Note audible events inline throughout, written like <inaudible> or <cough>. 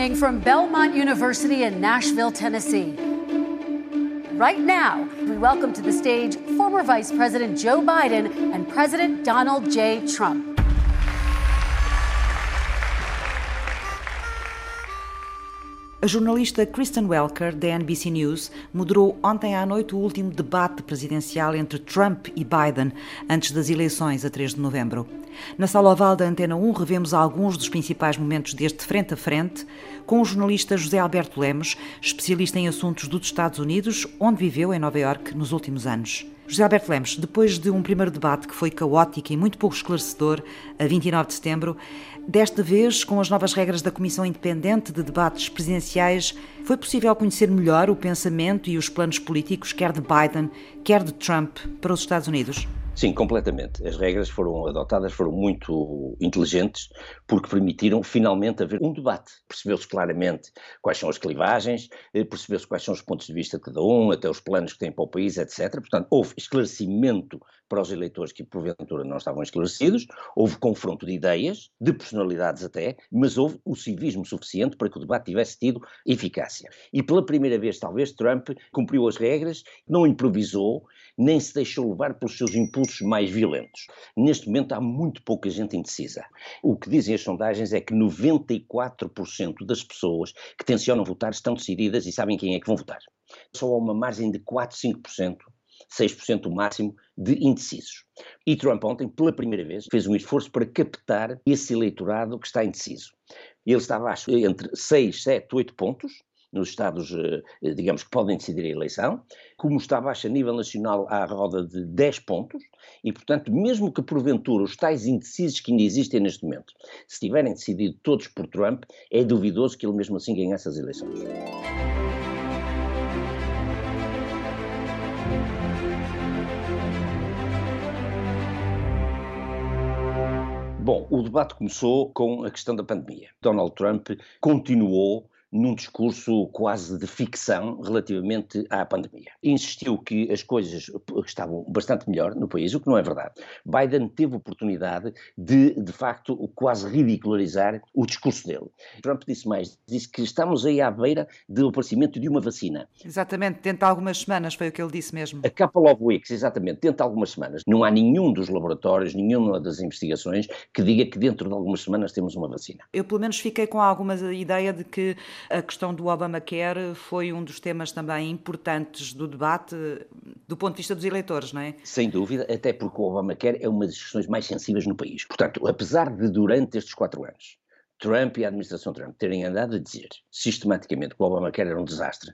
from Belmont University in Nashville, Tennessee. Right now, we welcome to the stage former Vice President Joe Biden and President Donald J. Trump. A jornalista Kristen Welker, da NBC News, moderou ontem à noite o último debate presidencial entre Trump e Biden antes das eleições a 3 de novembro. Na sala oval da Antena 1 revemos alguns dos principais momentos deste frente a frente com o jornalista José Alberto Lemos, especialista em assuntos dos Estados Unidos, onde viveu em Nova Iorque nos últimos anos. José Alberto Lemos, depois de um primeiro debate que foi caótico e muito pouco esclarecedor, a 29 de setembro, desta vez, com as novas regras da Comissão Independente de Debates Presidenciais, foi possível conhecer melhor o pensamento e os planos políticos, quer de Biden, quer de Trump, para os Estados Unidos? Sim, completamente. As regras foram adotadas, foram muito inteligentes, porque permitiram finalmente haver um debate. Percebeu-se claramente quais são as clivagens, eh, percebeu-se quais são os pontos de vista de cada um, até os planos que têm para o país, etc. Portanto, houve esclarecimento para os eleitores que porventura não estavam esclarecidos, houve confronto de ideias, de personalidades até, mas houve o civismo suficiente para que o debate tivesse tido eficácia. E pela primeira vez, talvez, Trump cumpriu as regras, não improvisou, nem se deixou levar pelos seus impulsos mais violentos. Neste momento há muito pouca gente indecisa. O que dizem as sondagens é que 94% das pessoas que tencionam votar estão decididas e sabem quem é que vão votar. Só há uma margem de 4, 5%. 6% o máximo de indecisos. E Trump ontem, pela primeira vez, fez um esforço para captar esse eleitorado que está indeciso. Ele está abaixo entre 6, 7, 8 pontos, nos Estados, eh, eh, digamos, que podem decidir a eleição, como está baixa a nível nacional à roda de 10 pontos, e, portanto, mesmo que porventura os tais indecisos que ainda existem neste momento, se tiverem decidido todos por Trump, é duvidoso que ele mesmo assim ganhasse as eleições. Bom, o debate começou com a questão da pandemia. Donald Trump continuou num discurso quase de ficção relativamente à pandemia. Insistiu que as coisas estavam bastante melhor no país, o que não é verdade. Biden teve oportunidade de, de facto, quase ridicularizar o discurso dele. Trump disse mais, disse que estamos aí à beira do aparecimento de uma vacina. Exatamente, dentro de algumas semanas, foi o que ele disse mesmo. A couple of weeks, exatamente, dentro de algumas semanas. Não há nenhum dos laboratórios, nenhuma das investigações que diga que dentro de algumas semanas temos uma vacina. Eu pelo menos fiquei com alguma ideia de que a questão do Obamacare foi um dos temas também importantes do debate do ponto de vista dos eleitores, não é? Sem dúvida, até porque o Obamacare é uma das questões mais sensíveis no país. Portanto, apesar de durante estes quatro anos Trump e a administração Trump terem andado a dizer sistematicamente que o Obamacare era um desastre,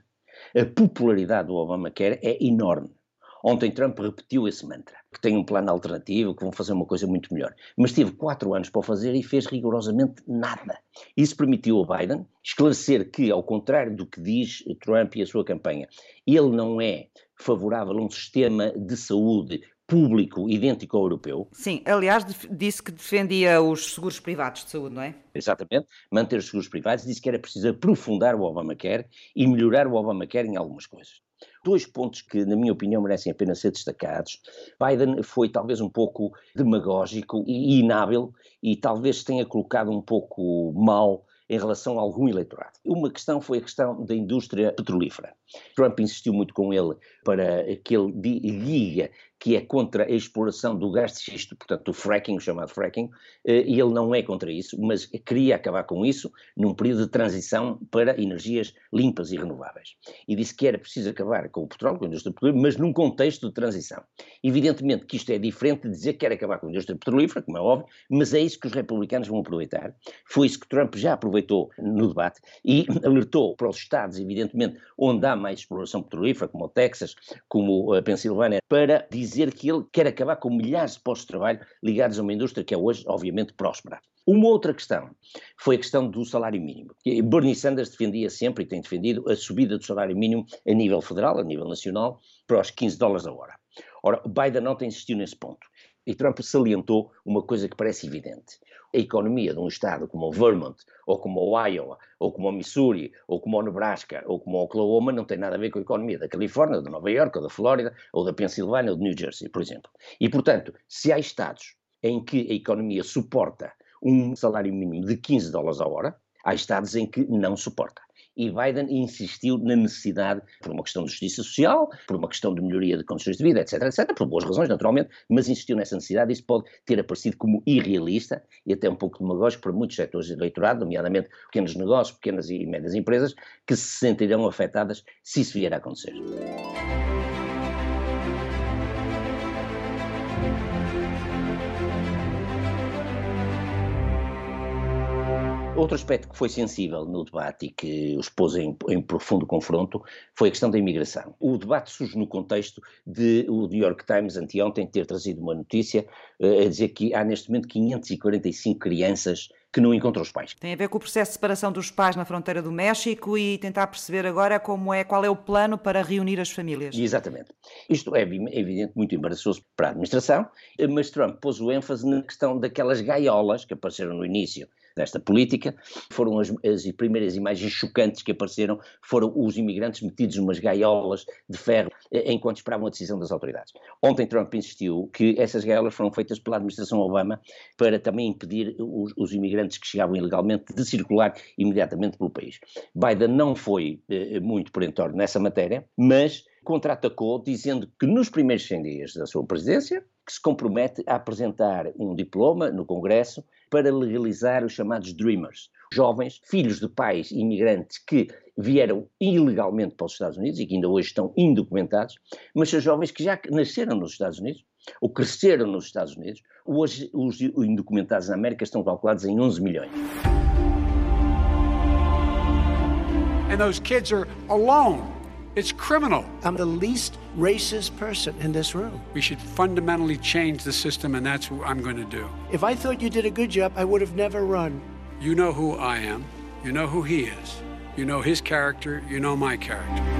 a popularidade do Obamacare é enorme. Ontem Trump repetiu esse mantra, que tem um plano alternativo, que vão fazer uma coisa muito melhor. Mas teve quatro anos para o fazer e fez rigorosamente nada. Isso permitiu ao Biden esclarecer que, ao contrário do que diz Trump e a sua campanha, ele não é favorável a um sistema de saúde público idêntico ao europeu. Sim, aliás, disse que defendia os seguros privados de saúde, não é? Exatamente, manter os seguros privados, disse que era preciso aprofundar o Obamacare e melhorar o Obamacare em algumas coisas. Dois pontos que, na minha opinião, merecem apenas ser destacados. Biden foi talvez um pouco demagógico e inábil e talvez tenha colocado um pouco mal em relação a algum eleitorado. Uma questão foi a questão da indústria petrolífera. Trump insistiu muito com ele para que ele diga que é contra a exploração do gás de xisto, portanto, o fracking, chamado fracking, eh, e ele não é contra isso, mas queria acabar com isso num período de transição para energias limpas e renováveis. E disse que era preciso acabar com o petróleo, com a indústria petrolífera, mas num contexto de transição. Evidentemente que isto é diferente de dizer que quer acabar com a indústria petrolífera, como é óbvio, mas é isso que os republicanos vão aproveitar. Foi isso que Trump já aproveitou no debate e <clears throat> alertou para os estados, evidentemente, onde há mais exploração petrolífera, como o Texas, como a Pensilvânia, para dizer dizer que ele quer acabar com milhares de postos de trabalho ligados a uma indústria que é hoje, obviamente, próspera. Uma outra questão foi a questão do salário mínimo. Bernie Sanders defendia sempre e tem defendido a subida do salário mínimo a nível federal, a nível nacional, para os 15 dólares a hora. Ora, Biden não tem insistido nesse ponto. E Trump salientou uma coisa que parece evidente. A economia de um estado como o Vermont, ou como o Iowa, ou como o Missouri, ou como o Nebraska, ou como o Oklahoma, não tem nada a ver com a economia da Califórnia, de Nova York, ou da Flórida, ou da Pensilvânia, ou de New Jersey, por exemplo. E, portanto, se há estados em que a economia suporta um salário mínimo de 15 dólares a hora, Há estados em que não suporta e Biden insistiu na necessidade, por uma questão de justiça social, por uma questão de melhoria de condições de vida, etc, etc, por boas razões, naturalmente, mas insistiu nessa necessidade. Isso pode ter aparecido como irrealista e até um pouco demagógico para muitos setores do eleitorado, nomeadamente pequenos negócios, pequenas e médias empresas, que se sentirão afetadas se isso vier a acontecer. Outro aspecto que foi sensível no debate e que os pôs em, em, profundo confronto foi a questão da imigração. O debate surge no contexto de o New York Times anteontem ter trazido uma notícia uh, a dizer que há neste momento 545 crianças que não encontram os pais. Tem a ver com o processo de separação dos pais na fronteira do México e tentar perceber agora como é, qual é o plano para reunir as famílias. Exatamente. Isto é evidente muito embaraçoso para a administração, mas Trump pôs o ênfase na questão daquelas gaiolas que apareceram no início desta política. Foram as, as, primeiras imagens chocantes que apareceram, foram os imigrantes metidos numas gaiolas de ferro eh, enquanto esperavam a decisão das autoridades. Ontem Trump insistiu que essas gaiolas foram feitas pela administração Obama para também impedir os, os imigrantes que chegavam ilegalmente de circular imediatamente pelo país. Biden não foi eh, muito perentório nessa matéria, mas contra-atacou dizendo que nos primeiros 100 dias da sua presidência, que se compromete a apresentar um diploma no Congresso para legalizar os chamados Dreamers, jovens filhos de pais imigrantes que vieram ilegalmente para os Estados Unidos e que ainda hoje estão indocumentados, mas são jovens que já nasceram nos Estados Unidos ou cresceram nos Estados Unidos. Hoje os indocumentados na América estão calculados em 11 milhões. And those kids are. It's criminal. I'm the least racist person in this room. We should fundamentally change the system, and that's what I'm going to do. If I thought you did a good job, I would have never run. You know who I am. You know who he is. You know his character. You know my character.